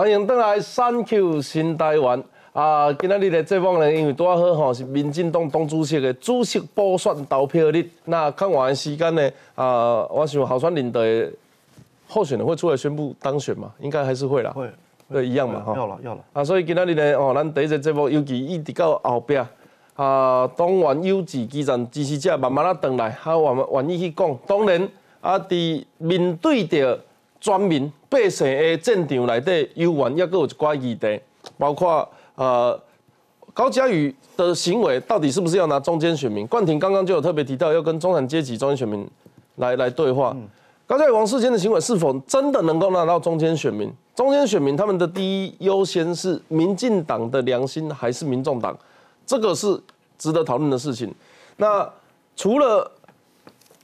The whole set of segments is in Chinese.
欢迎登来三 Q 新台湾啊！今仔日的节目呢，因为拄啊好吼是民进党党主席的主席补选投票日，那看完的时间呢，啊，我想候选人的候选人会出来宣布当选嘛？应该还是会啦，会，对，一样嘛，哈，要了要了啊！所以今仔日呢，哦，咱第一个节目尤其一直到后壁啊，党员优质基层支持者慢慢啊回来，还我们愿意去讲，当然啊，伫面对着。全民百姓的战场内底，犹原也阁有一寡议题，包括呃高嘉瑜的行为到底是不是要拿中间选民？冠廷刚刚就有特别提到要跟中产阶级、中间选民来来对话。高嘉瑜、王世坚的行为是否真的能够拿到中间选民？中间选民他们的第一优先是民进党的良心还是民众党？这个是值得讨论的事情。那除了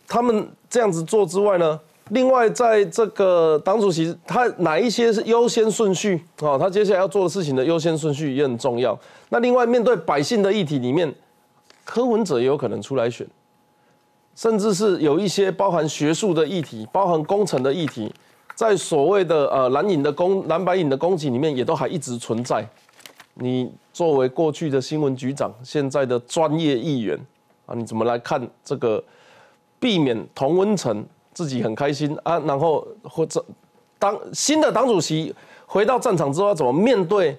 他们这样子做之外呢？另外，在这个党主席他哪一些是优先顺序啊？他接下来要做的事情的优先顺序也很重要。那另外，面对百姓的议题里面，柯文哲也有可能出来选，甚至是有一些包含学术的议题、包含工程的议题，在所谓的呃蓝影的攻蓝白影的攻击里面，也都还一直存在。你作为过去的新闻局长，现在的专业议员啊，你怎么来看这个避免同温层？自己很开心啊，然后或者当新的党主席回到战场之后，怎么面对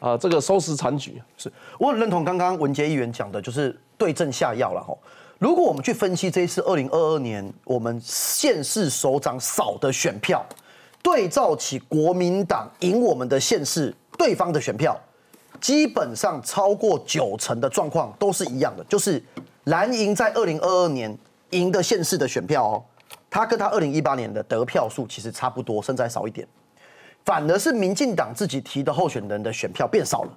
啊这个收拾残局？是我很认同刚刚文杰议员讲的，就是对症下药了哈。如果我们去分析这一次二零二二年我们县市首长少的选票，对照起国民党赢我们的县市对方的选票，基本上超过九成的状况都是一样的，就是蓝营在二零二二年赢的县市的选票哦。他跟他二零一八年的得票数其实差不多，甚至还少一点，反而是民进党自己提的候选人的选票变少了。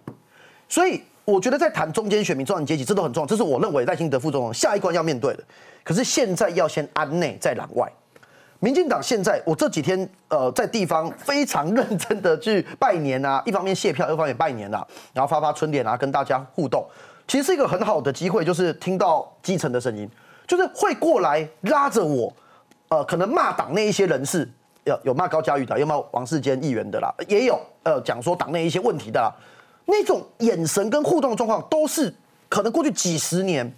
所以我觉得在谈中间选民、中产阶级，这都很重要，这是我认为赖清德副总统下一关要面对的。可是现在要先安内再攘外。民进党现在，我这几天呃在地方非常认真的去拜年啊，一方面谢票，一方面拜年啊，然后发发春联啊，跟大家互动，其实是一个很好的机会，就是听到基层的声音，就是会过来拉着我。呃，可能骂党内一些人士，有有骂高嘉瑜的，有骂王世坚议员的啦，也有呃讲说党内一些问题的啦，那种眼神跟互动的状况，都是可能过去几十年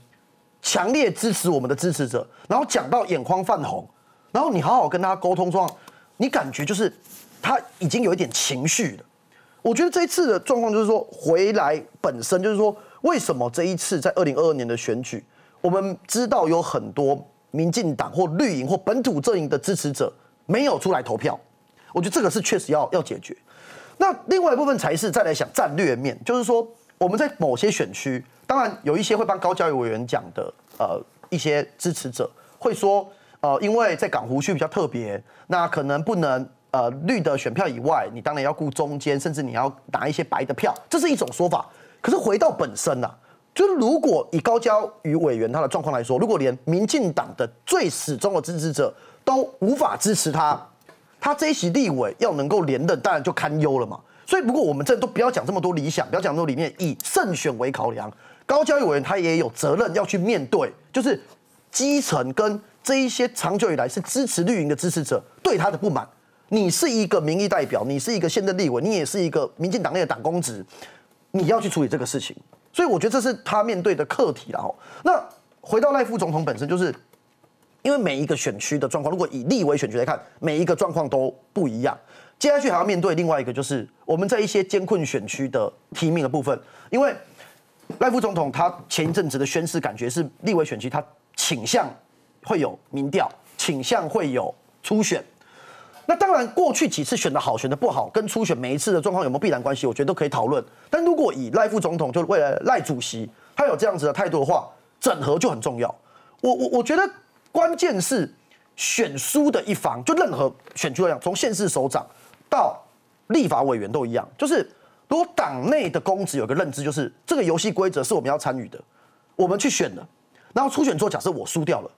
强烈支持我们的支持者，然后讲到眼眶泛红，然后你好好跟他沟通状况，你感觉就是他已经有一点情绪了。我觉得这一次的状况就是说，回来本身就是说，为什么这一次在二零二二年的选举，我们知道有很多。民进党或绿营或本土阵营的支持者没有出来投票，我觉得这个是确实要要解决。那另外一部分才是再来想战略面，就是说我们在某些选区，当然有一些会帮高教育委员讲的，呃，一些支持者会说，呃，因为在港湖区比较特别，那可能不能呃绿的选票以外，你当然要顾中间，甚至你要拿一些白的票，这是一种说法。可是回到本身呐。就是如果以高交与委员他的状况来说，如果连民进党的最始终的支持者都无法支持他，他这一席立委要能够连任，当然就堪忧了嘛。所以，如果我们这都不要讲这么多理想，不要讲这么多理念，以胜选为考量，高交与委员他也有责任要去面对，就是基层跟这一些长久以来是支持绿营的支持者对他的不满。你是一个民意代表，你是一个现任立委，你也是一个民进党内的党公职，你要去处理这个事情。所以我觉得这是他面对的课题了哦。那回到赖副总统本身，就是因为每一个选区的状况，如果以立委选区来看，每一个状况都不一样。接下去还要面对另外一个，就是我们在一些艰困选区的提名的部分，因为赖副总统他前一阵子的宣誓，感觉是立委选区他倾向会有民调，倾向会有初选。那当然，过去几次选的好，选的不好，跟初选每一次的状况有没有必然关系？我觉得都可以讨论。但如果以赖副总统，就为了赖主席，他有这样子的态度的话，整合就很重要。我我我觉得关键是选输的一方，就任何选区来讲，从县市首长到立法委员都一样，就是如果党内的公职有个认知，就是这个游戏规则是我们要参与的，我们去选的，然后初选之后，假设我输掉了。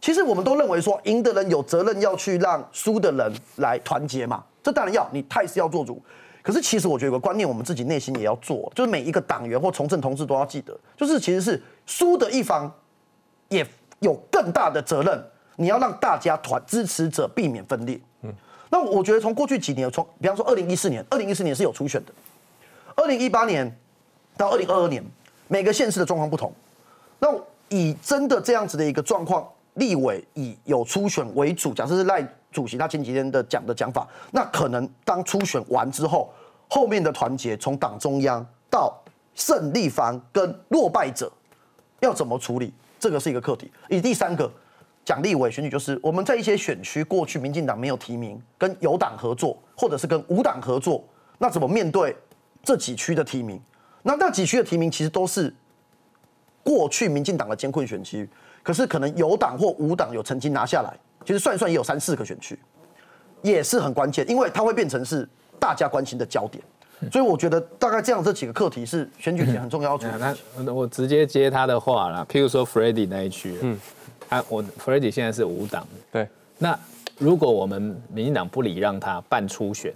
其实我们都认为说，赢的人有责任要去让输的人来团结嘛，这当然要，你态势要做主。可是其实我觉得有个观念，我们自己内心也要做，就是每一个党员或从政同志都要记得，就是其实是输的一方也有更大的责任，你要让大家团支持者避免分裂。嗯，那那我觉得从过去几年，从比方说二零一四年，二零一四年是有初选的，二零一八年到二零二二年，每个县市的状况不同。那以真的这样子的一个状况，立委以有初选为主，假设是赖主席他前几天的讲的讲法，那可能当初选完之后，后面的团结从党中央到胜利方跟落败者要怎么处理，这个是一个课题。以第三个讲立委选举，就是我们在一些选区过去民进党没有提名，跟有党合作，或者是跟无党合作，那怎么面对这几区的提名？那那几区的提名其实都是过去民进党的艰困选区，可是可能有党或无党有曾经拿下来，其实算一算也有三四个选区，也是很关键，因为它会变成是大家关心的焦点。所以我觉得大概这样这几个课题是选举前很重要要处理的那我直接接他的话啦，譬如说 f r e d d y 那一区，嗯，他我 f r e d d y 现在是无党的，对，那如果我们民进党不礼让他办初选，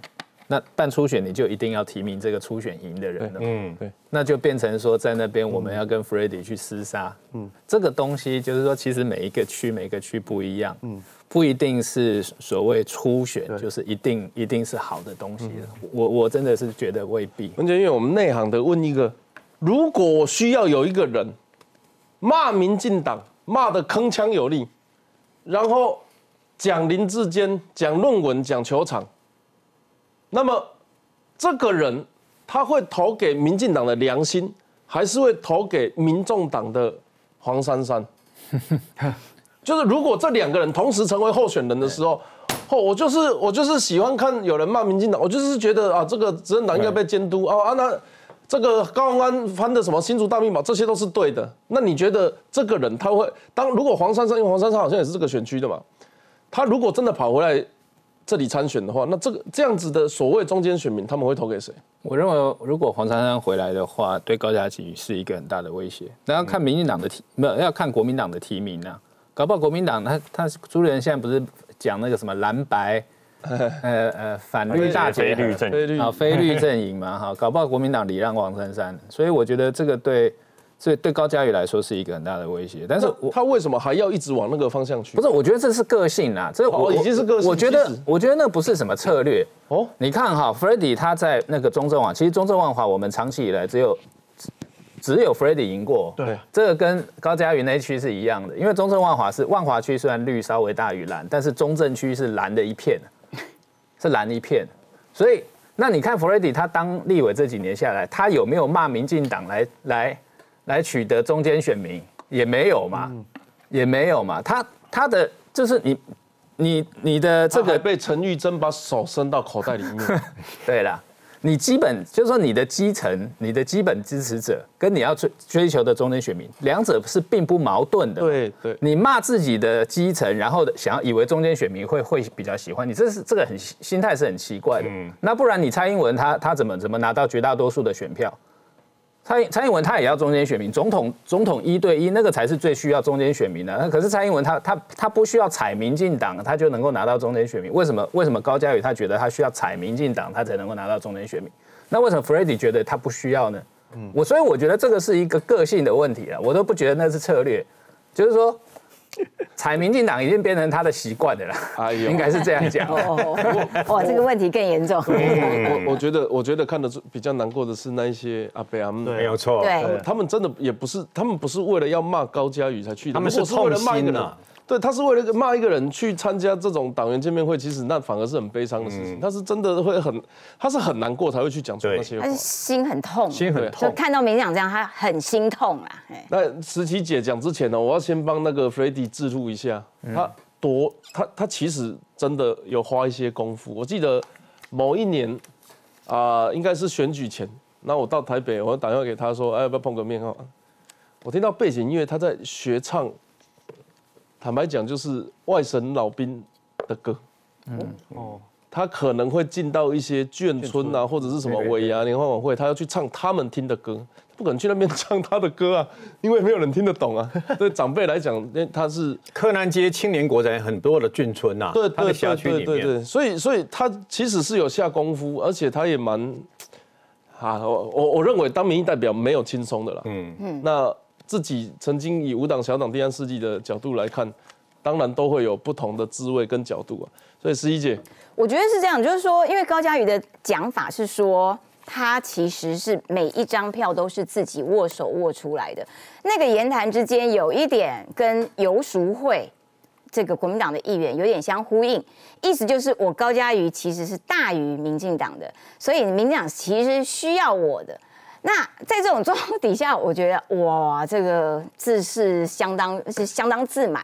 那办初选你就一定要提名这个初选赢的人了，嗯，对，那就变成说在那边我们要跟 f r e d d y 去厮杀，嗯，这个东西就是说其实每一个区每个区不一样，嗯，不一定是所谓初选就是一定一定是好的东西的，我我真的是觉得未必，而且因为我们内行的问一个，如果我需要有一个人骂民进党骂的铿锵有力，然后讲林志坚、讲论文、讲球场，那么这个人他会投给民进党的良心，还是会投给民众党的黄珊珊？就是如果这两个人同时成为候选人的时候，哦，我就是我就是喜欢看有人骂民进党，我就是觉得啊，这个执政党应该被监督啊啊，那这个高鸿安翻的什么新竹大密码，这些都是对的。那你觉得这个人他会当如果黄珊珊，因为黄珊珊好像也是这个选区的嘛，他如果真的跑回来这里参选的话，那这个这样子的所谓中间选民，他们会投给谁？我认为，如果黄珊珊回来的话，对高嘉琪是一个很大的威胁。那要看民进党的提，没有要看国民党的提名啊。搞不好国民党他他朱立伦现在不是讲那个什么蓝白，呃呃反绿大结合非绿阵非绿啊非绿阵营嘛哈，搞不好国民党礼让黄珊珊，所以我觉得这个对这对高嘉瑜来说是一个很大的威胁。但是我他为什么还要一直往那个方向去？不是，我觉得这是个性啦，这我哦已经是个性我觉得我觉得那不是什么策略。哦，你看哈 f r e d d y 他在那个中正网，其实中正万华我们长期以来只有只有 f r e d d y 赢过。对，这个跟高嘉瑜那一区是一样的，因为中正万华是万华区虽然绿稍微大于蓝，但是中正区是蓝的一片，是蓝一片，所以那你看 f r e d d y 他当立委这几年下来，他有没有骂民进党来来来取得中间选民？也没有嘛，也没有嘛，他他的就是你你你的这个被陈玉珍把手伸到口袋里面，对啦，你基本就是说你的基层、你的基本支持者跟你要追追求的中间选民，两者是并不矛盾的。，对对，你骂自己的基层，然后想要以为中间选民会会比较喜欢你，这是这个很心态是很奇怪的。那不然你蔡英文他他怎么怎么拿到绝大多数的选票？蔡蔡英文他也要中间选民，总统总统一对一那个才是最需要中间选民的。那可是蔡英文他他他不需要踩民进党，他就能够拿到中间选民。为什么为什么高嘉宇他觉得他需要踩民进党，他才能够拿到中间选民？那为什么 f r e d d y 觉得他不需要呢？我所以我觉得这个是一个个性的问题啊，我都不觉得那是策略，就是说 踩民进党已经变成他的习惯的了，哎呦应该是这样讲。哦，哇，这个问题更严重。我我觉得我觉得看得出比较难过的是那一些阿伯阿姆。没有错，对，他们真的也不是，他们不是为了要骂高嘉宇才去的，他们是痛心啊，对，他是为了骂一个人去参加这种党员见面会，其实那反而是很悲伤的事情。他是真的会很，他是很难过才会去讲出那些话他。是心很痛，心很痛。看到民进党这样，他很心痛啊。哎那石琪姐讲之前呢，我要先帮那个 f r e d d y 自录一下，他多他他其实真的有花一些功夫。我记得某一年啊、应该是选举前，那我到台北，我打电话给他说，哎，要不要碰个面啊？我听到背景音乐，他在学唱，坦白讲就是外省老兵的歌。嗯哦，他可能会进到一些眷村啊，或者是什么尾牙联欢晚会，他要去唱他们听的歌，不可能去那边唱他的歌啊，因为没有人听得懂啊。对长辈来讲，那他是柯南街青年国宅很多的眷村呐，对他的对对辖对对对，所以所以他其实是有下功夫，而且他也蛮啊，我我我认为当民意代表没有轻松的啦。嗯。嗯，那自己曾经以五党小党第三世纪的角度来看，当然都会有不同的滋味跟角度啊。所以十一姐，我觉得是这样，就是说，因为高嘉瑜的讲法是说，他其实是每一张票都是自己握手握出来的。那个言谈之间有一点跟游淑慧这个国民党的议员有点相呼应，意思就是我高嘉瑜其实是大于民进党的，所以民进党其实需要我的。那在这种状况底下，我觉得哇，这个自是相当是相当自满。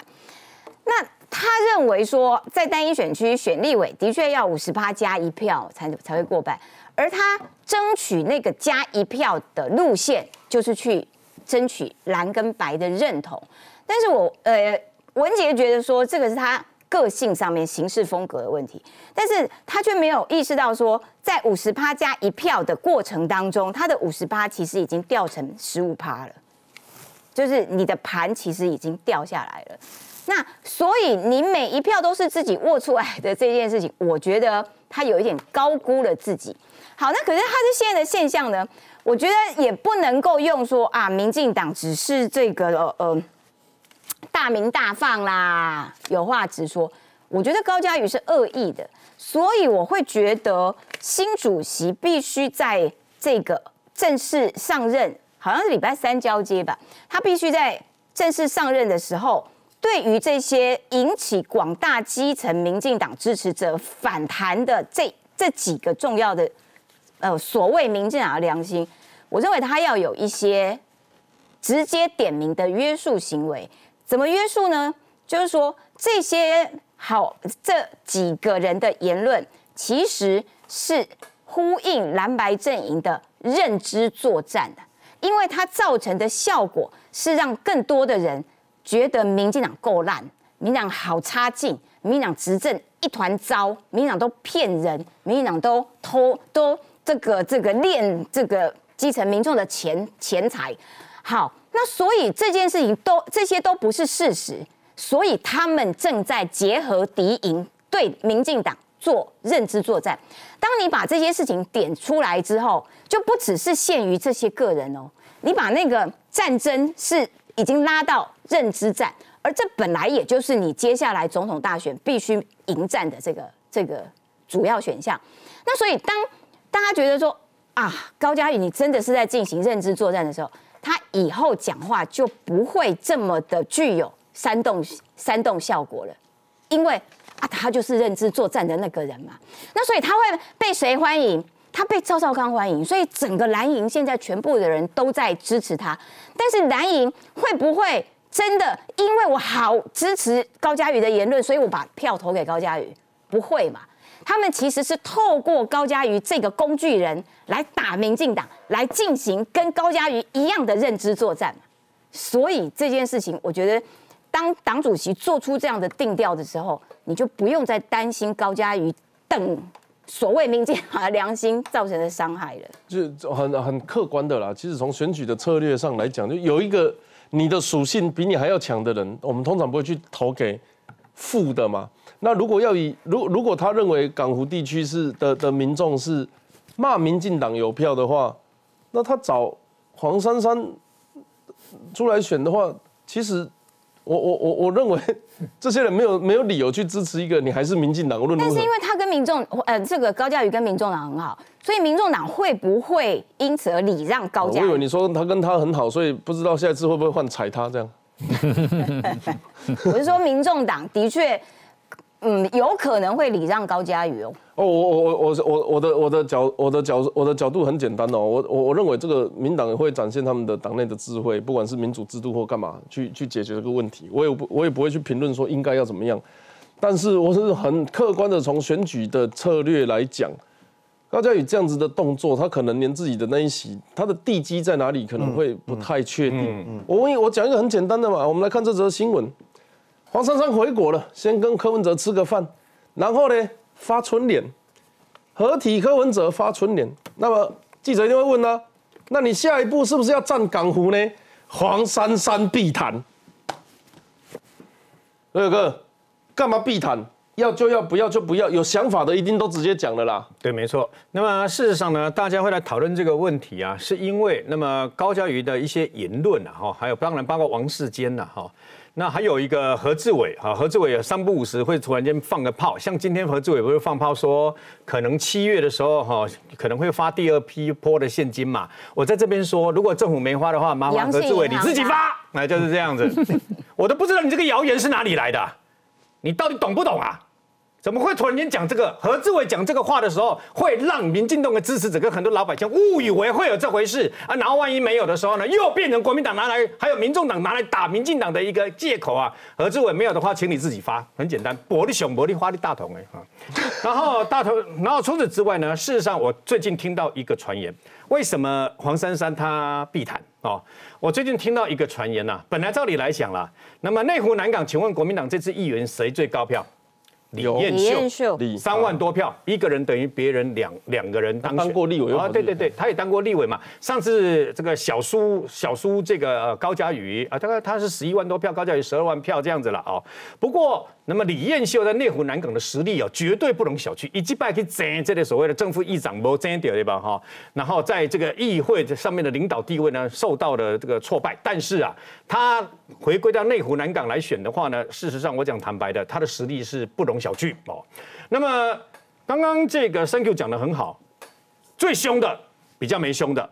那他认为说，在单一选区选立委的确要五十八加一票才才会过半，而他争取那个加一票的路线，就是去争取蓝跟白的认同。但是我呃，文杰觉得说，这个是他个性上面行事风格的问题，但是他却没有意识到说，在五十趴加一票的过程当中，他的五十趴其实已经掉成十五趴了，就是你的盘其实已经掉下来了。那所以你每一票都是自己握出来的这件事情，我觉得他有一点高估了自己。好，那可是他是现在的现象呢？我觉得也不能够用说啊，民进党只是这个呃大明大放啦，有话直说。我觉得高嘉瑜是恶意的，所以我会觉得新主席必须在这个正式上任，好像是礼拜三交接吧，他必须在正式上任的时候。对于这些引起广大基层民进党支持者反弹的这这几个重要的呃所谓民进党的良心，我认为他要有一些直接点名的约束行为。怎么约束呢？就是说这些好这几个人的言论，其实是呼应蓝白阵营的认知作战的，因为它造成的效果是让更多的人。觉得民进党够烂，民党好差劲，民进党执政一团糟，民党都骗人，民进党都偷都这个这个练这个基层民众的钱钱财。好，那所以这件事情都这些都不是事实，所以他们正在结合敌营对民进党做认知作战。当你把这些事情点出来之后，就不只是限于这些个人哦，你把那个战争是。已经拉到认知战，而这本来也就是你接下来总统大选必须迎战的这个这个主要选项。那所以当大家觉得说啊，高嘉宇你真的是在进行认知作战的时候，他以后讲话就不会这么的具有煽动煽动效果了，因为啊，他就是认知作战的那个人嘛。那所以他会被谁欢迎？他被赵少康欢迎，所以整个蓝营现在全部的人都在支持他。但是蓝营会不会真的因为我好支持高嘉瑜的言论，所以我把票投给高嘉瑜？不会嘛？他们其实是透过高嘉瑜这个工具人来打民进党，来进行跟高嘉瑜一样的认知作战。所以这件事情，我觉得当党主席做出这样的定调的时候，你就不用再担心高嘉瑜等。所谓民进党的良心造成的伤害了，就很很客观的啦。其实从选举的策略上来讲，就有一个你的属性比你还要强的人，我们通常不会去投给负的嘛。那如果要以如如果他认为港湖地区是的的民众是骂民进党有票的话，那他找黄珊珊出来选的话，其实。我我我我认为 这些人没有没有理由去支持一个你还是民进党。但是因为他跟民众呃这个高嘉瑜跟民众党很好，所以民众党会不会因此而礼让高嘉？我以为你说他跟他很好，所以不知道下一次会不会换踩他这样。我是说民众党的确。嗯，有可能会礼让高嘉瑜哦。哦，我我我我我我的我的角我的角我的角度很简单哦，我我我认为这个民党会展现他们的党内的智慧，不管是民主制度或干嘛，去去解决这个问题。我也不我也不会去评论说应该要怎么样，但是我是很客观的从选举的策略来讲，高嘉宇这样子的动作，他可能连自己的那一席，他的地基在哪里可能会不太确定。我问我讲一个很简单的嘛，我们来看这则新闻。黄珊珊回国了，先跟柯文哲吃个饭，然后呢发春联，合体柯文哲发春联。那么记者一定会问呢，那你下一步是不是要站港湖呢？黄珊珊必谈。二哥，干嘛必谈？要就要，不要就不要，有想法的一定都直接讲了啦。对，没错。那么事实上呢，大家会来讨论这个问题啊，是因为那么高嘉瑜的一些言论啊，哈，还有当然包括王世坚呐，哈。那还有一个何志伟哈，何志伟三不五时会突然间放个炮，像今天何志伟不是放炮说，可能七月的时候哈，可能会发第二批波的现金嘛。我在这边说，如果政府没发的话，麻烦何志伟你自己发，那就是这样子。我都不知道你这个谣言是哪里来的，你到底懂不懂啊？怎么会突然间讲这个？何志伟讲这个话的时候，会让民进党的支持者跟很多老百姓误以为会有这回事啊？然后万一没有的时候呢，又变成国民党拿来，还有民众党拿来打民进党的一个借口啊？何志伟没有的话，请你自己发，很简单，薄利熊薄利花的大同哎啊！然后大同，然后除此之外呢，事实上我最近听到一个传言，为什么黄珊珊她避谈哦？我最近听到一个传言呐，本来照理来讲啦，那么内湖南港，请问国民党这次议员谁最高票？李彦秀，三万多票，一个人等于别人两两个人当当过立委啊，对对对，他也当过立委嘛。上次这个小苏小苏这个高嘉瑜啊，大概他是十一万多票，高嘉瑜十二万票这样子了哦。不过。那么李彦秀在内湖南港的实力哦，绝对不容小觑。一击败可以争这类所谓的正副议长，没争掉对吧？哈，然后在这个议会上面的领导地位呢，受到了这个挫败。但是啊，他回归到内湖南港来选的话呢，事实上我讲坦白的，他的实力是不容小觑哦。那么刚刚这个 Thank you 讲的很好，最凶的比较没凶的，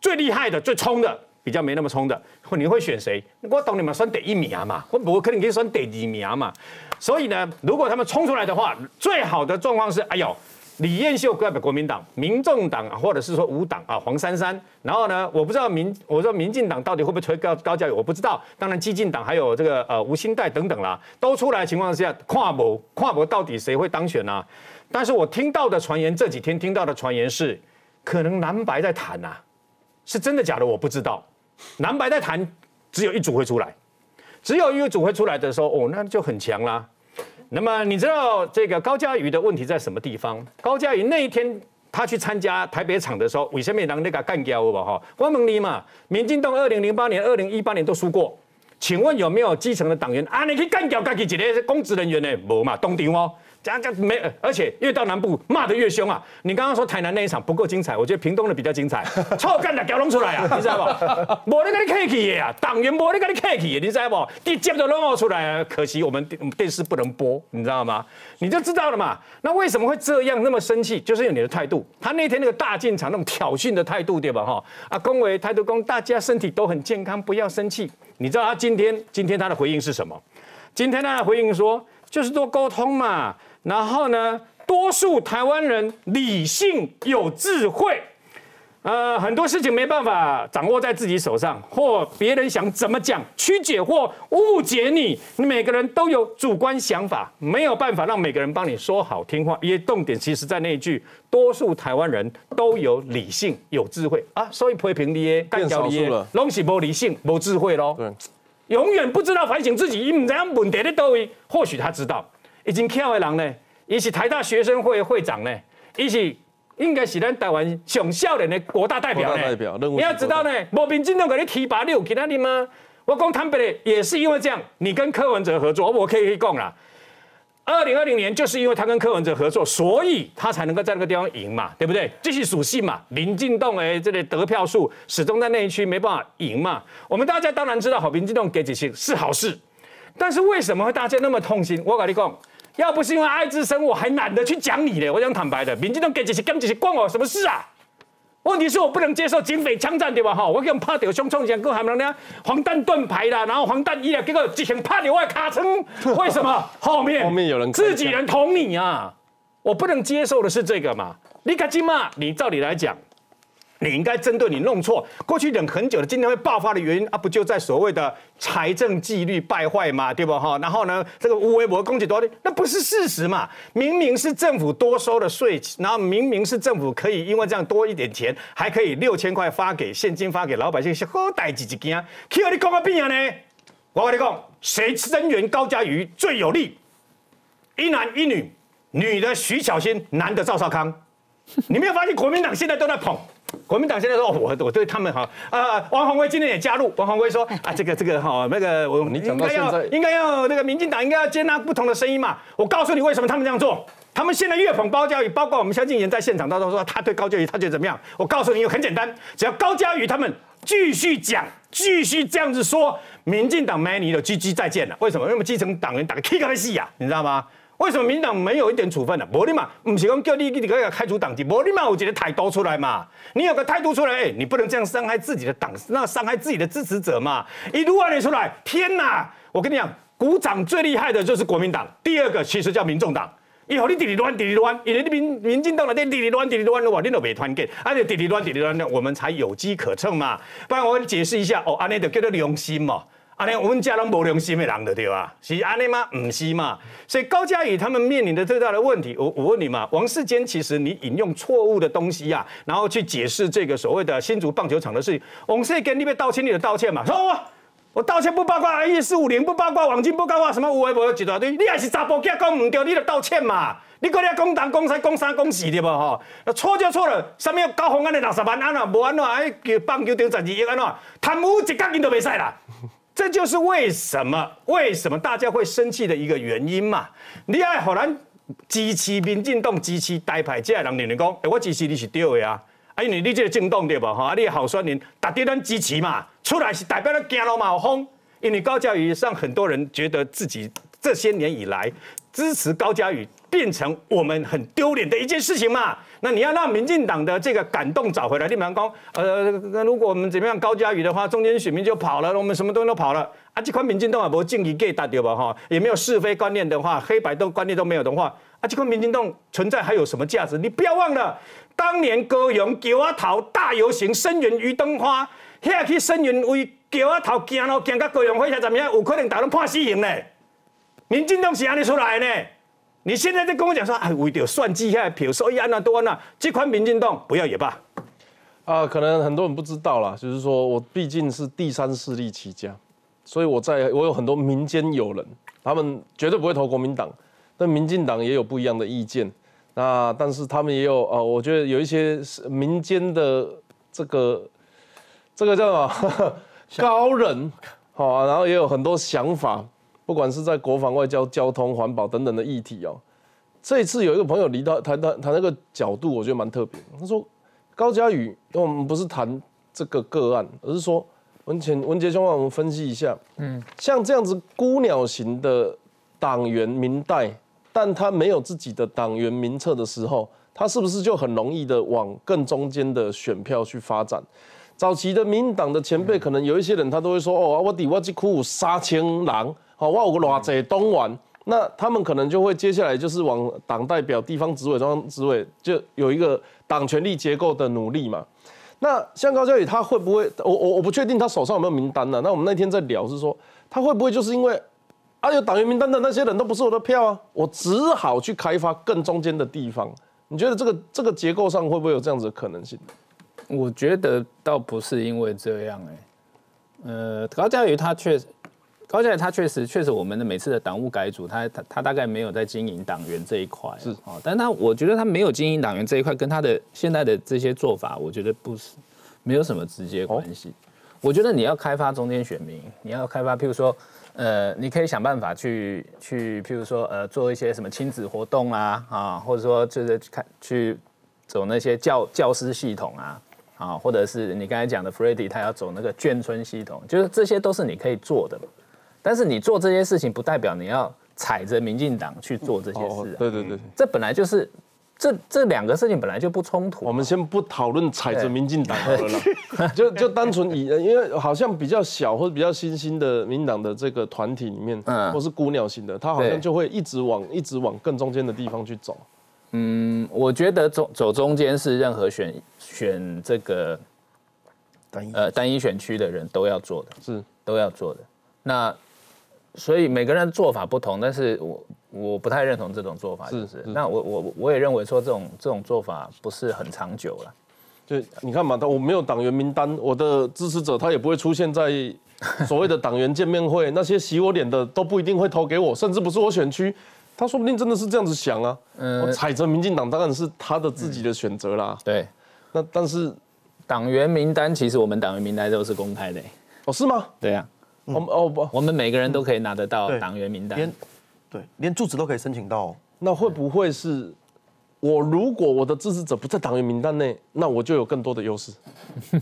最厉害的最冲的。比较没那么冲的，你会选谁？我懂你们选第一名嘛，我不可能可以选第二名嘛。所以呢，如果他们冲出来的话，最好的状况是，哎呦，李彦秀代表国民党、民众党或者是说五党啊，黄珊珊。然后呢，我不知道民，我说民进党到底会不会推高高教育，我不知道。当然，激进党还有这个呃吴新代等等啦，都出来的情况下，跨博跨博到底谁会当选呢？但是我听到的传言，这几天听到的传言是，可能蓝白在谈呐，是真的假的？我不知道。蓝白在谈，只有一组会出来，只有一组会出来的时候，哦，那就很强啦。那么你知道这个高嘉瑜的问题在什么地方？高嘉瑜那一天他去参加台北场的时候，为什么让那个干掉我哈？我问你嘛，民进党二零零八年、二零一八年都输过，请问有没有基层的党员啊？你去干掉自己一个公职人员呢？无嘛，东顶哦。这样这没，而且越到南部骂得越凶啊！你刚刚说台南那一场不够精彩，我觉得屏东的比较精彩。臭干的搞弄出来啊，你知道不？无你跟你客气的啊，党员无你跟你客气的，你知道不？直接就弄出来啊！可惜我们电视不能播，你知道吗？你就知道了嘛。那为什么会这样那么生气？就是有你的态度。他那天那个大进场那种挑衅的态度，对吧？哈啊，恭维态度恭，大家身体都很健康，不要生气。你知道他今天今天他的回应是什么？今天他的回应说，就是多沟通嘛。然后呢，多数台湾人理性有智慧，呃，很多事情没办法掌握在自己手上，或别人想怎么讲曲解或误解你，你每个人都有主观想法，没有办法让每个人帮你说好听话。因为重点其实在那一句，多数台湾人都有理性有智慧啊，所以批评你耶，干掉你耶，拢是无理性无智慧咯，对，永远不知道反省自己，因唔知问题在倒位，或许他知道。已经巧的人呢，伊是台大学生会会长呢，伊是应该是咱台湾上少年的国大代表呢。你要知道呢，莫民进党给你提拔你有其他的吗？我讲坦白的，也是因为这样，你跟柯文哲合作，我可以讲啦。二零二零年就是因为他跟柯文哲合作，所以他才能够在那个地方赢嘛，对不对？这是属性嘛。林进栋哎，这里得票数始终在那一区没办法赢嘛。我们大家当然知道，好林进党给几星是好事，但是为什么会大家那么痛心？我跟你讲。要不是因为爱之深，我还懒得去讲你呢。我讲坦白的，民进党给这些干这些关我什么事啊？问题是我不能接受警匪枪战对吧？哈，我给怕掉胸冲前，各还不能呢？黄弹盾牌啦，然后黄弹衣啊，结果直接怕掉外卡层，为什么？后面后面有人自己人捅你啊！我不能接受的是这个嘛？你赶紧骂你，照理来讲。你应该针对你弄错，过去忍很久的，今天会爆发的原因啊，不就在所谓的财政纪律败坏嘛，对不哈？然后呢，这个无微博攻击多的，那不是事实嘛？明明是政府多收的税，然后明明是政府可以因为这样多一点钱，还可以六千块发给现金发给老百姓，是好代志一件。去你讲个屁啊呢？我跟你讲，谁增援高嘉瑜最有利？一男一女，女的徐小新，男的赵少康。你没有发现国民党现在都在捧？国民党现在说，哦我我对他们哈啊，王宏威今天也加入。王宏威说 啊，这个这个哈，那个我你讲应该要应该要那个民进党应该要接纳不同的声音嘛。我告诉你为什么他们这样做。他们现在越捧高嘉瑜，包括我们萧敬言在现场当中说他对高嘉瑜他觉得怎么样？我告诉你，很简单，只要高嘉瑜他们继续讲，继续这样子说，民进党没你的 GG 再见了。为什么？因为基层党员打个 K 个戏呀，你知道吗？为什么民党没有一点处分呢？无你嘛，不是讲叫你你个开除党籍，无你嘛有一个态度出来嘛。你有个态度出来，哎、你不能这样伤害自己的党，那伤害自己的支持者嘛。一路按你出来，天哪！我跟你讲，鼓掌最厉害的就是国民党，第二个其实叫民众党。以后你直直乱，直直乱，因为你民民进党的店直直乱，直直乱的话，你都没团结，而且直直乱，直直乱呢，我们才有机可乘嘛。不然我跟你解释一下，哦，安尼就叫做良心嘛。安尼我们家拢无良心的人的对吧？是安尼吗？不是嘛。所以高嘉宇他们面临的最大的问题，我我问你嘛，王世坚其实你引用错误的东西啊，然后去解释这个所谓的新竹棒球场的事情，王世坚你被道歉，你的道歉嘛，说我我道歉不包括一四五零，不包括网金，不包括什么有为无一大堆，你还是查甫囝讲唔对，你就道歉嘛。你搁咧讲东讲西讲三讲四对无吼？那错就错了，什么高红安的六十万安怎无安怎？哎，棒球场十二亿安怎？贪污一角银都袂使啦。这就是为什么为什么大家会生气的一个原因嘛。你爱好难支持民进党、支持台派这人，认为讲，哎，我支持你是对的啊。啊，因为你这个政党对无吼，啊，你的候选人大家咱支持嘛，出来是代表咱行路嘛有风。因为高嘉瑜让很多人觉得自己这些年以来支持高嘉瑜变成我们很丢脸的一件事情嘛。那你要让民进党的这个感动找回来，立马讲，呃，如果我们怎么样高嘉瑜的话，中间选民就跑了，我们什么东西都跑了啊。这款民进党也无正义 gay 大对吧？哈，也没有是非观念的话，黑白都观念都没有的话，啊，这款民进党存在还有什么价值？你不要忘了，当年高雄桥仔头大游行声援于灯花，遐去声援为桥仔头行咯，行到高雄火车站遐，有可能打拢判死刑呢。民进党是安尼出来的呢。你现在在跟我讲说，哎，为了算计下票，所以安那多安那，这款民进党不要也罢。啊，可能很多人不知道啦，就是说我毕竟是第三势力起家，所以我在我有很多民间友人，他们绝对不会投国民党，但民进党也有不一样的意见。那但是他们也有呃，我觉得有一些是民间的这个这个叫什么 高人，好、然后也有很多想法，不管是在国防、外交、交通、环保等等的议题哦。这一次有一个朋友离到谈谈谈那个角度，我觉得蛮特别。他说高嘉宇，我们不是谈这个个案，而是说文前文杰兄帮我们分析一下，嗯，像这样子孤鸟型的党员民代，但他没有自己的党员名册的时候，他是不是就很容易的往更中间的选票去发展？早期的民进党的前辈，可能有一些人他都会说，哦，我底我这库有三千狼，好，我有个偌济东完，那他们可能就会接下来就是往党代表、地方执委、中央执委，就有一个党权力结构的努力嘛。那像高嘉宇他会不会？我我我不确定他手上有没有名单呢、那我们那天在聊是说，他会不会就是因为啊有党员名单的那些人都不是我的票啊，我只好去开发更中间的地方。你觉得这个这个结构上会不会有这样子的可能性？我觉得倒不是因为这样哎、呃，高嘉瑜他确实，高嘉瑜他确实确实我们的每次的党务改组，他他他大概没有在经营党员这一块，是。哦，但他我觉得他没有经营党员这一块，跟他的现在的这些做法，我觉得不是没有什么直接关系。我觉得你要开发中间选民，你要开发，譬如说，呃，你可以想办法去去，譬如说，呃，做一些什么亲子活动啊，啊，或者说就是看去走那些教教师系统啊，啊，或者是你刚才讲的 f r e d d y 他要走那个眷村系统，就是这些都是你可以做的。但是你做这些事情，不代表你要踩着民进党去做这些事、啊。对对对，这本来就是这这两个事情本来就不冲突。我们先不讨论踩着民进党好了啦，就就单纯以，因为好像比较小或者比较新兴的民进党的这个团体里面，嗯或是孤鸟型的，他好像就会一直往一直往更中间的地方去走。嗯，我觉得走走中间是任何选选这个单一呃单一选区的人都要做的，是都要做的。那所以每个人做法不同，但是我我不太认同这种做法，是不是是那我我我也认为说这种这种做法不是很长久了。就你看嘛，他我没有党员名单，我的支持者他也不会出现在所谓的党员见面会，那些洗我脸的都不一定会投给我，甚至不是我选区，他说不定真的是这样子想啊。嗯我踩着民进党当然是他的自己的选择啦。对，那但是党员名单其实我们党员名单都是公开的，哦，是吗？对呀，我们哦不，我们每个人都可以拿得到对党员名单连。对连住址都可以申请到哦。那会不会是我如果我的支持者不在党员名单内，那我就有更多的优势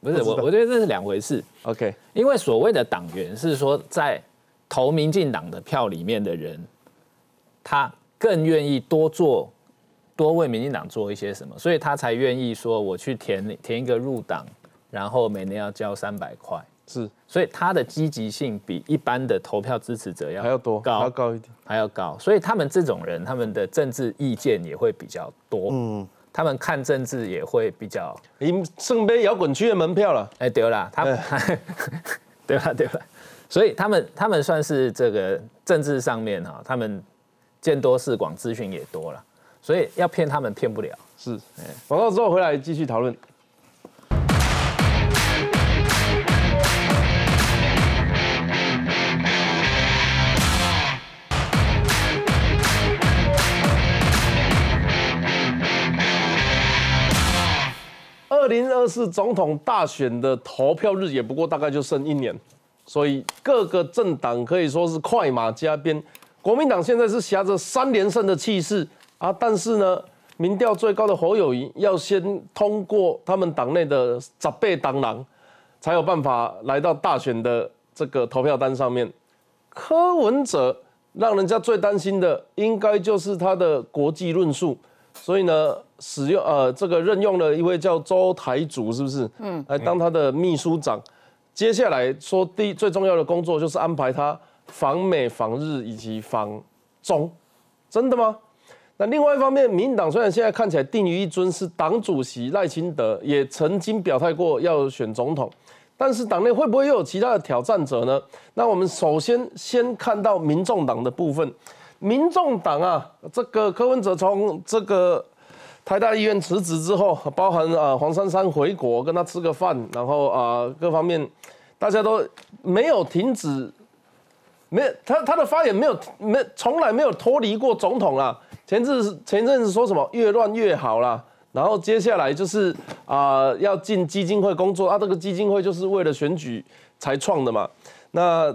不是我，我觉得这是两回事。？OK，因为所谓的党员是说，在投民进党的票里面的人，他更愿意多做，多为民进党做一些什么，所以他才愿意说我去填填一个入党，然后每年要交三百块，是所以他的积极性比一般的投票支持者要还要多，还要高，一点。还要高，所以他们这种人，他们的政治意见也会比较多，嗯，他们看政治也会比较因圣杯摇滚区的门票了，哎，对啦，他 们，对吧？对吧？所以他们他们算是这个政治上面哈，他们见多识广，资讯也多了，所以要骗他们骗不了。是。广告之后回来继续讨论。二零二四总统大选的投票日也不过大概就剩一年，所以各个政党可以说是快马加鞭。国民党现在是挟着三连胜的气势啊，但是呢，民调最高的侯友谊要先通过他们党内的十倍党狼，才有办法来到大选的这个投票单上面。柯文哲让人家最担心的，应该就是他的国际论述。所以呢，使用呃这个任用了一位叫周台主，是不是？嗯，来当他的秘书长。接下来说第最重要的工作就是安排他访美、访日以及访中，真的吗？那另外一方面，民进党虽然现在看起来定于一尊，是党主席赖清德也曾经表态过要选总统，但是党内会不会又有其他的挑战者呢？那我们首先先看到民众党的部分。民众党啊，这个柯文哲从这个台大医院辞职之后，包含啊黄珊珊回国跟他吃个饭，然后啊各方面大家都没有停止，没有他他的发言没有没从来没有脱离过总统啊。前阵 前阵子说什么越乱越好啦，然后接下来就是啊要进基金会工作啊，这个基金会就是为了选举才创的嘛。那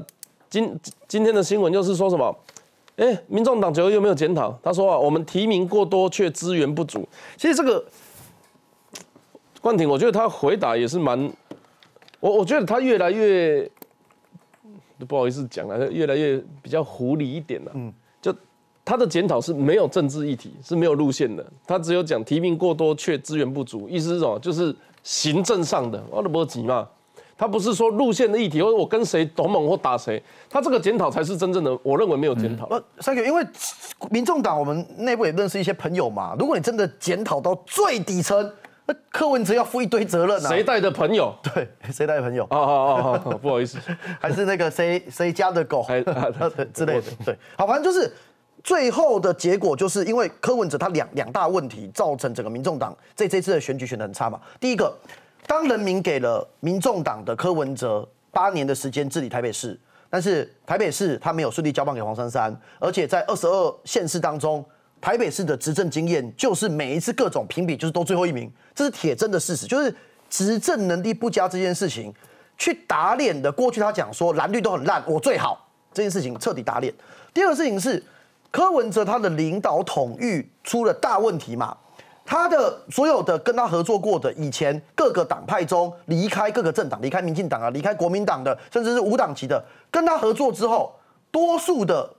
今今天的新闻就是说什么？哎，民众党九月有没有检讨？他说啊，我们提名过多，却资源不足。其实这个冠廷，我觉得他回答也是蛮，我我觉得他越来越不好意思讲了，越来越比较狐狸一点了。嗯，就他的检讨是没有政治议题，是没有路线的，他只有讲提名过多却资源不足，意思是什么？就是行政上的，我都不急嘛。他不是说路线的议题，或者我跟谁同盟或打谁，他这个检讨才是真正的，我认为没有检讨。呃，三个，因为民众党我们内部也认识一些朋友嘛，如果你真的检讨到最底层，那柯文哲要负一堆责任啊。谁带的朋友？对，谁带的朋友？哦哦哦哦，不好意思，还是那个谁谁家的狗还啊 之类的。对，好，反正就是最后的结果，就是因为柯文哲他两两大问题，造成整个民众党在这次的选举选得很差嘛。第一个，当人民给了民众党的柯文哲八年的时间治理台北市，但是台北市他没有顺利交棒给黄珊珊，而且在二十二县市当中。台北市的执政经验就是每一次各种评比就是都最后一名，这是铁真的事实，就是执政能力不佳这件事情，去打脸的。过去他讲说蓝绿都很烂，我最好这件事情彻底打脸。第二个事情是柯文哲他的领导统御出了大问题嘛，他的所有的跟他合作过的以前各个党派中离开各个政党，离开民进党啊，离开国民党的，甚至是无党籍的，跟他合作之后，多数的。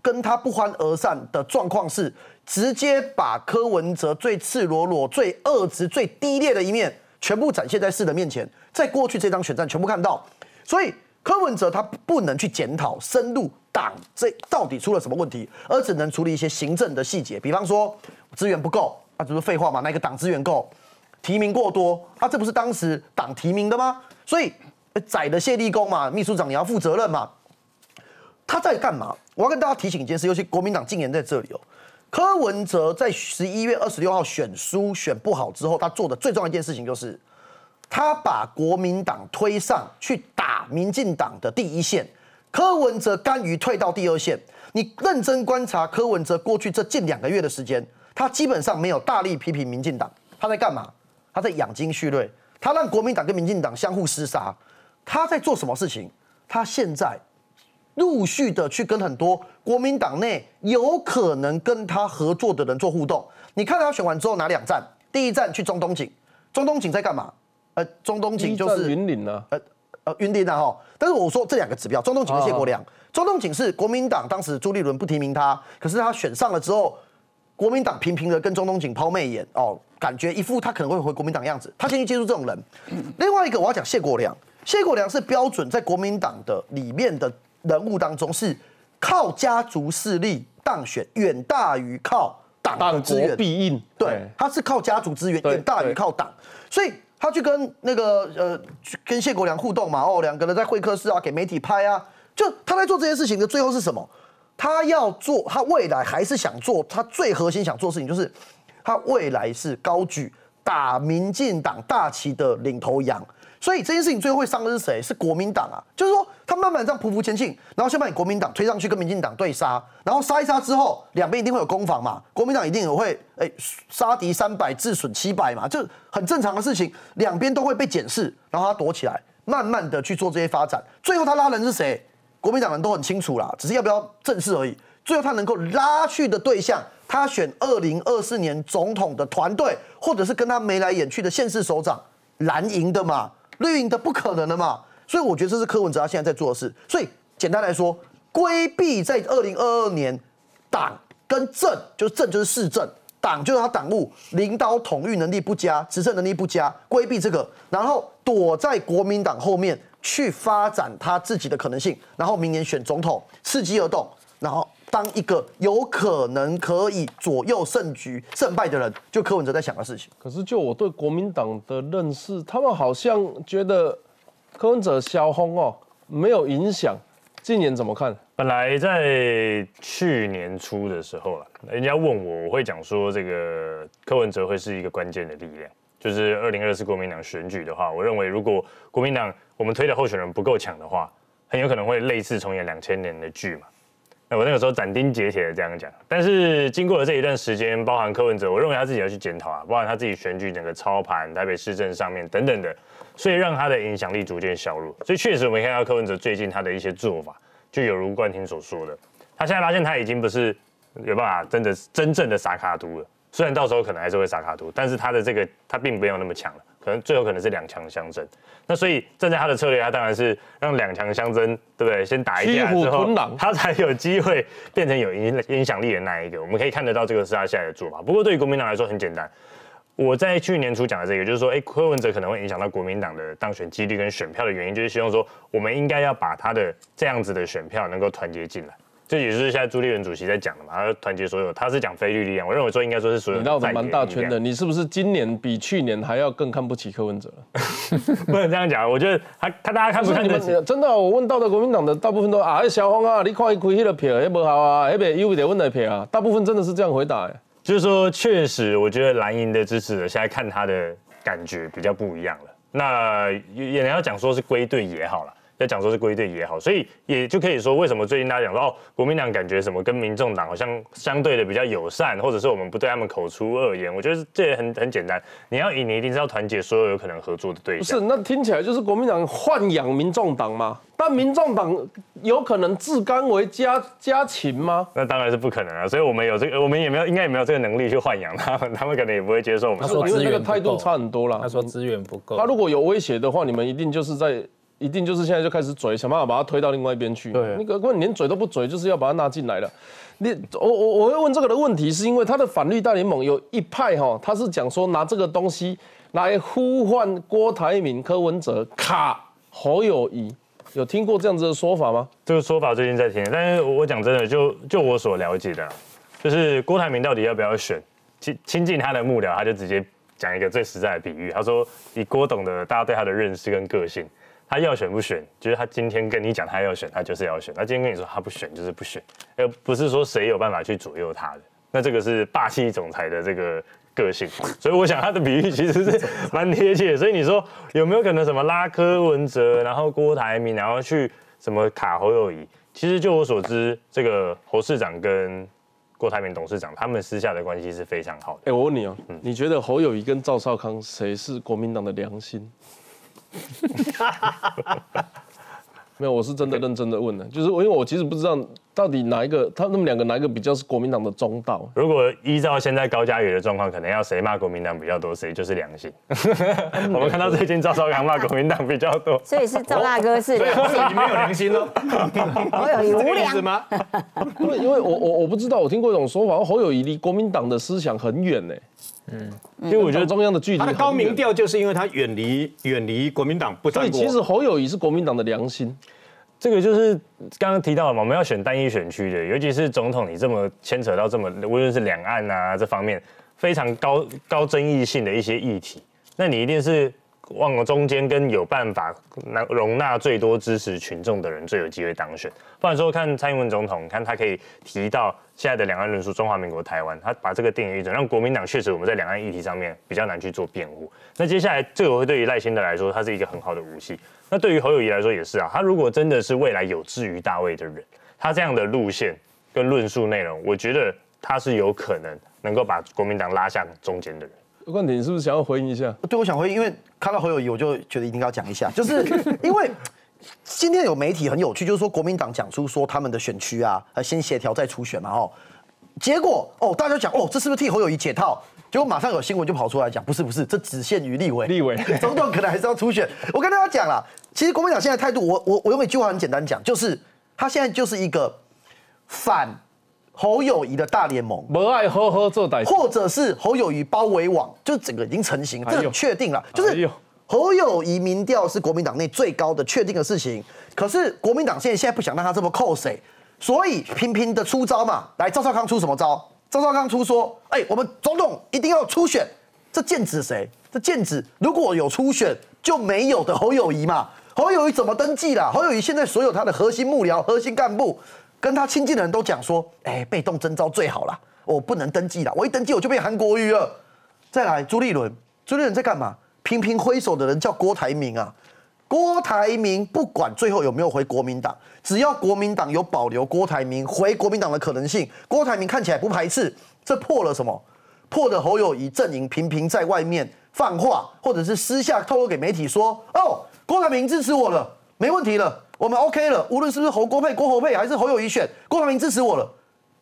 跟他不欢而散的状况是，直接把柯文哲最赤裸裸、最恶质、最低劣的一面，全部展现在世人面前，在过去这张选战全部看到。所以柯文哲他不能去检讨深入党这到底出了什么问题，而只能处理一些行政的细节，比方说资源不够，啊，这不是废话嘛？那个党资源够，提名过多，啊，这不是当时党提名的吗？所以宰的谢立功嘛，秘书长你要负责任嘛。他在干嘛？我要跟大家提醒一件事，尤其国民党禁言在这里哦。柯文哲在十一月二十六号选书选不好之后，他做的最重要一件事情就是，他把国民党推上去打民进党的第一线，柯文哲甘于退到第二线。你认真观察柯文哲过去这近两个月的时间，他基本上没有大力批评民进党，他在干嘛？他在养精蓄锐，他让国民党跟民进党相互厮杀。他在做什么事情？他现在陆续的去跟很多国民党内有可能跟他合作的人做互动。你看他选完之后哪两站？第一站去中东锦，中东锦在干嘛？呃，中东锦就是云林啊，呃呃云林啊哈。但是我说这两个指标，中东锦跟谢国良，中东锦是国民党当时朱立伦不提名他，可是他选上了之后，国民党频频的跟中东锦抛媚眼哦，感觉一副他可能会回国民党样子，他先去接触这种人。另外一个我要讲谢国良，谢国良是标准在国民党的里面的人物当中是靠家族势力当选，远大于靠党的党资源。国必应。对，他是靠家族资源，对远大于靠党，所以他去跟那个呃，去跟谢国良互动嘛，哦，两个人在会客室啊，给媒体拍啊，就他在做这件事情的最后是什么？他要做，他未来还是想做，他最核心想做的事情就是，他未来是高举打民进党大旗的领头羊。所以这件事情最后会伤的是谁？是国民党啊！就是说，他慢慢这样匍匐前进，然后先把你国民党推上去跟民进党对杀，然后杀一杀之后，两边一定会有攻防嘛，国民党一定也会哎杀敌三百，自损七百嘛，这很正常的事情，两边都会被检视，然后他躲起来，慢慢的去做这些发展，最后他拉人是谁？国民党人都很清楚啦，只是要不要正式而已。最后他能够拉去的对象，他选二零二四年总统的团队，或者是跟他眉来眼去的县市首长，蓝营的嘛，绿营的不可能的嘛。所以我觉得这是柯文哲他现在在做的事。所以简单来说，规避在二零二二年党跟政，就是政就是市政，党就是他党务领导统御能力不佳，执政能力不佳，规避这个，然后躲在国民党后面去发展他自己的可能性，然后明年选总统，伺机而动，然后当一个有可能可以左右胜局、胜败的人，就柯文哲在想的事情。可是就我对国民党的认识，他们好像觉得柯文哲萧峰哦没有影响。今年怎么看？本来在去年初的时候了，人家问我，我会讲说这个柯文哲会是一个关键的力量。就是二零二四国民党选举的话，我认为如果国民党我们推的候选人不够强的话，很有可能会类似重演两千年的剧嘛。那我那个时候斩钉截铁的这样讲，但是经过了这一段时间，包含柯文哲，我认为他自己要去检讨啊，包含他自己选举整个操盘、台北市政上面等等的，所以让他的影响力逐渐削弱。所以确实我们看到柯文哲最近他的一些做法，就有如冠廷所说的，他现在发现他已经不是有办法真的真正的撒卡都了。虽然到时候可能还是会撒卡图，但是他的这个他并没有那么强了，可能最后可能是两强相争。那所以站在他的策略，他当然是让两强相争，对不对？先打一架之后，他才有机会变成有影影响力的那一个。我们可以看得到这个是他现在的做法。不过对于国民党来说很简单，我在去年初讲的这个，就是说，哎，柯文哲可能会影响到国民党的当选几率跟选票的原因，就是希望说，我们应该要把他的这样子的选票能够团结进来。这也是现在朱立伦主席在讲的嘛，他要团结所有，他是讲非律力量，我认为说应该说是所有你绕的在野蛮大圈的，你是不是今年比去年还要更看不起柯文哲了？不能这样讲。我觉得他他大家看不看得起？们真的啊，我问到的国民党的大部分都啊，那萧峰啊，你看伊开迄个票，迄无效啊，那边又得阮的票啊，大部分真的是这样回答哎。就是说，确实，我觉得蓝营的支持者现在看他的感觉比较不一样了。那也也要讲说是归队也好了，要讲说是归队也好，所以也就可以说，为什么最近大家讲说哦，国民党感觉什么跟民众党好像相对的比较友善，或者是我们不对他们口出恶言。我觉得这也很很简单，你要赢，你一定是要团结所有有可能合作的对象。不是，那听起来就是国民党豢养民众党吗？但民众党有可能自甘为家家禽吗？那当然是不可能啊，所以我们有这个，我们也没有，应该也没有这个能力去豢养他们，他们可能也不会接受我们他说。因为那个说资源不够态度差很多啦。他说资源不够他，如果有威胁的话，你们一定就是在，一定就是现在就开始嘴，想办法把他推到另外一边去。对那个问连嘴都不嘴，就是要把他纳进来了。你我我我会问这个的问题，是因为他的反绿大联盟有一派哈，他是讲说拿这个东西来呼唤郭台铭、柯文哲卡侯友谊，有听过这样子的说法吗？这个说法最近在听，但是我讲真的，就就我所了解的啊，就是郭台铭到底要不要选，亲亲近他的幕僚，他就直接讲一个最实在的比喻，他说以郭董的大家对他的认识跟个性，他要选不选，就是他今天跟你讲他要选，他就是要选；他今天跟你说他不选，就是不选，而不是说谁有办法去左右他的。那这个是霸气总裁的这个个性，所以我想他的比喻其实是蛮贴切。所以你说有没有可能什么拉柯文哲，然后郭台铭，然后去什么卡侯友谊？其实就我所知，这个侯市长跟郭台铭董事长，他们私下的关系是非常好的。哎、我问你哦、你觉得侯友谊跟赵少康谁是国民党的良心？没有，我是真的认真的问的，就是我因为我其实不知道到底哪一个，他们两个哪一个比较是国民党的中道。如果依照现在高嘉宇的状况，可能要谁骂国民党比较多，谁就是良心。我们看到最近赵少康骂国民党比较多，所以是赵大哥是良心，你没有良心哦，侯友谊无良。吗？因为因为我我我不知道，我听过一种说法，侯友谊离国民党的思想很远呢。因为我觉得我觉得中央的距离他的高民，调就是因为他远离远离国民党不所以。其实侯友谊是国民党的良心。这个就是刚刚提到了嘛，我们要选单一选区的，尤其是总统，你这么牵扯到这么无论是两岸啊这方面非常高高争议性的一些议题，那你一定是往中间跟有办法能容纳最多支持群众的人最有机会当选。不然说看蔡英文总统，看他可以提到现在的两岸论述，中华民国台湾，他把这个定义一准，让国民党确实我们在两岸议题上面比较难去做辩护。那接下来这个会对于赖清德来说，他是一个很好的武器。那对于侯友谊来说也是啊，他如果真的是未来有志于大位的人，他这样的路线跟论述内容，我觉得他是有可能能够把国民党拉向中间的人。冠廷，你是不是想要回应一下？对，我想回应，因为看到侯友谊，我就觉得一定要讲一下，就是因为今天有媒体很有趣，就是说国民党讲出说他们的选区啊，呃，先协调再初选嘛，哦，结果哦，大家就讲哦，这是不是替侯友谊解套？结果马上有新闻就跑出来讲，不是不是，这只限于立委，立委 总统可能还是要初选。我跟大家讲啦，其实国民党现在态度，我我我用一句话很简单讲，就是他现在就是一个反侯友谊的大联盟。不爱呵呵做代志，或者是侯友谊包围网，就是整个已经成型，这很确定了。就是侯友谊民调是国民党内最高的确定的事情，可是国民党现在现在不想让他这么扣谁，所以频频的出招嘛。来，赵少康出什么招？赵少康出说，哎，我们总统一定要初选，这剑指谁？这剑指如果有初选就没有的侯友谊嘛。侯友谊怎么登记啦？侯友谊现在所有他的核心幕僚、核心干部跟他亲近的人都讲说，哎，被动征召最好啦，我不能登记啦，我一登记我就变韩国瑜了。再来，朱立伦，朱立伦在干嘛？频频挥手的人叫郭台铭啊。郭台铭不管最后有没有回国民党，只要国民党有保留郭台铭回国民党的可能性，郭台铭看起来不排斥，这破了什么？破的侯友谊阵营频频在外面放话，或者是私下透露给媒体说：“哦，郭台铭支持我了，没问题了，我们 OK 了。无论是不是侯郭配、郭侯配，还是侯友谊选，郭台铭支持我了，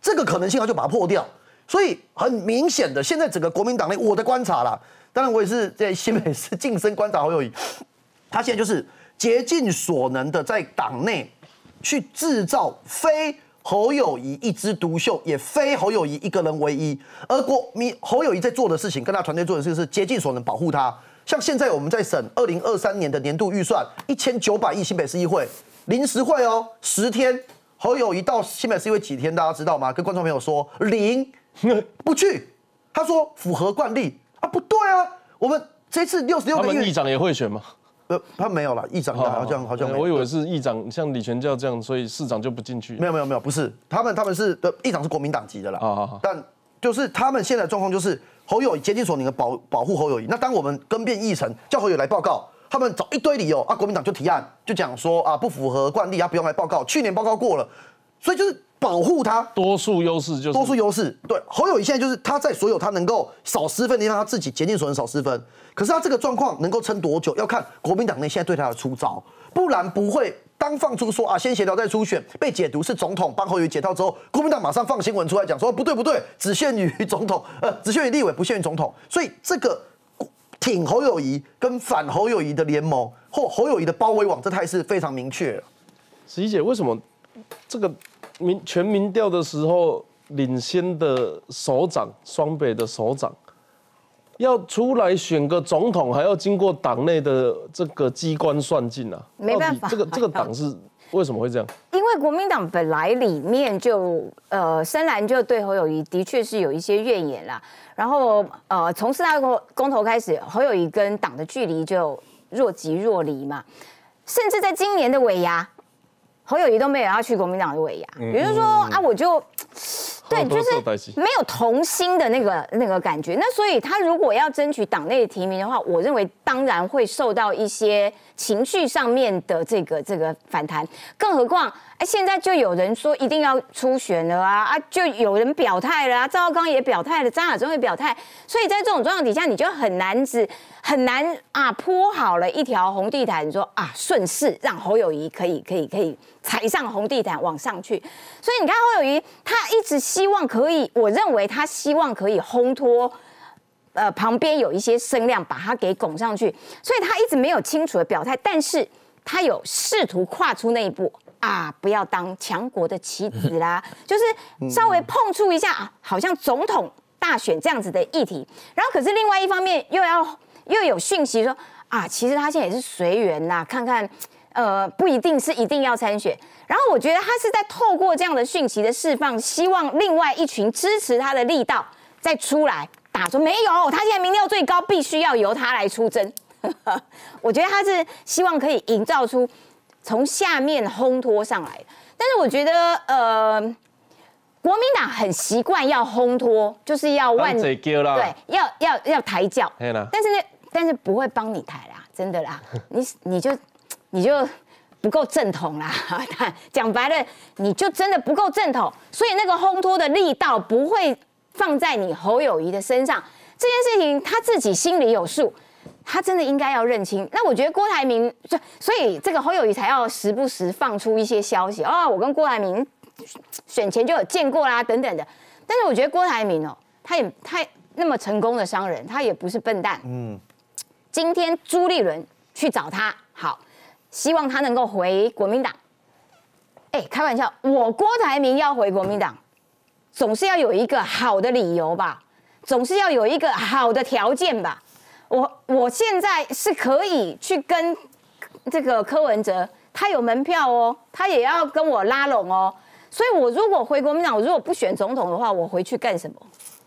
这个可能性他就把它破掉。所以很明显的，现在整个国民党内，我的观察啦，当然我也是在新北市晋升观察侯友谊，他现在就是竭尽所能的在党内去制造非侯友谊一枝独秀，也非侯友谊一个人唯一。而国民侯友谊在做的事情，跟他团队做的事情是竭尽所能保护他。像现在我们在审二零二三年的年度预算一千九百亿新北市议会临时会哦，十天。侯友谊到新北市议会几天，大家知道吗？跟观众朋友说零不去，他说符合惯例啊，不对啊，我们这次六十六个议员他们议长也会选吗？呃，他没有了，议长好像好像。我以为是议长，像李全教这样，所以市长就不进去。没有没有没有，不是，他们他们是的，议长是国民党籍的啦。好好好但就是他们现在的状况就是侯友宜竭尽所能的保保护侯友宜。那当我们更变议程，叫侯友宜来报告，他们找一堆理由啊，国民党就提案，就讲说啊不符合惯例啊，不用来报告。去年报告过了，所以就是保护他。多数优势就是多数优势，对侯友谊现在就是他在所有他能够少失分的地方，他自己竭尽所能少失分。可是他这个状况能够撑多久，要看国民党内现在对他的出招，不然不会当放出说啊先协调再初选，被解读是总统帮侯友谊解套之后，国民党马上放新闻出来讲说不对不对，只限于总统，呃只限于立委，不限于总统。所以这个挺侯友谊跟反侯友谊的联盟或侯友谊的包围网，这态势非常明确了。十一姐，为什么这个民全民调的时候，领先的首长双北的首长要出来选个总统，还要经过党内的这个机关算尽啊？没办法到底这个这个党是为什么会这样？因为国民党本来里面就呃，深蓝就对侯友谊的确是有一些怨言啦。然后呃，从四大公公投开始，侯友谊跟党的距离就若即若离嘛。甚至在今年的尾牙，侯友谊都没有要去国民党的尾牙，也就是说啊，我就对，就是没有童心的那个那个感觉。那所以他如果要争取党内的提名的话，我认为当然会受到一些情绪上面的这个这个反弹。更何况，哎，现在就有人说一定要初选了啊啊，就有人表态了啊，赵少康也表态了，张亚中也表态，所以在这种状况底下，你就很难子很难啊铺好了一条红地毯，说啊顺势让侯友谊可以可以可以踩上红地毯往上去。所以你看侯友谊，他一直希望可以，我认为他希望可以烘托。呃，旁边有一些声量把他给拱上去，所以他一直没有清楚的表态，但是他有试图跨出那一步啊，不要当强国的棋子啦，就是稍微碰触一下啊，好像总统大选这样子的议题，然后可是另外一方面又要又有讯息说啊，其实他现在也是随缘呐，看看呃不一定是一定要参选，然后我觉得他是在透过这样的讯息的释放，希望另外一群支持他的力道再出来。打说没有，他现在民调最高，必须要由他来出征。我觉得他是希望可以营造出从下面烘托上来，但是我觉得呃，国民党很习惯要烘托，就是要万贼叫啦，对，要要要抬轿，但是呢，但是不会帮你抬啦，真的啦，你你就你就不够正统啦，讲白了，你就真的不够正统，所以那个烘托的力道不会。放在你侯友谊的身上这件事情，他自己心里有数，他真的应该要认清。那我觉得郭台铭，就所以这个侯友谊才要时不时放出一些消息哦，我跟郭台铭选前就有见过啦，等等的。但是我觉得郭台铭哦，他也他那么成功的商人，他也不是笨蛋。嗯，今天朱立伦去找他，好，希望他能够回国民党。哎，开玩笑，我郭台铭要回国民党。总是要有一个好的理由吧，总是要有一个好的条件吧。我我现在是可以去跟这个柯文哲，他有门票哦，他也要跟我拉拢哦。所以，我如果回国民党，我如果不选总统的话，我回去干什么？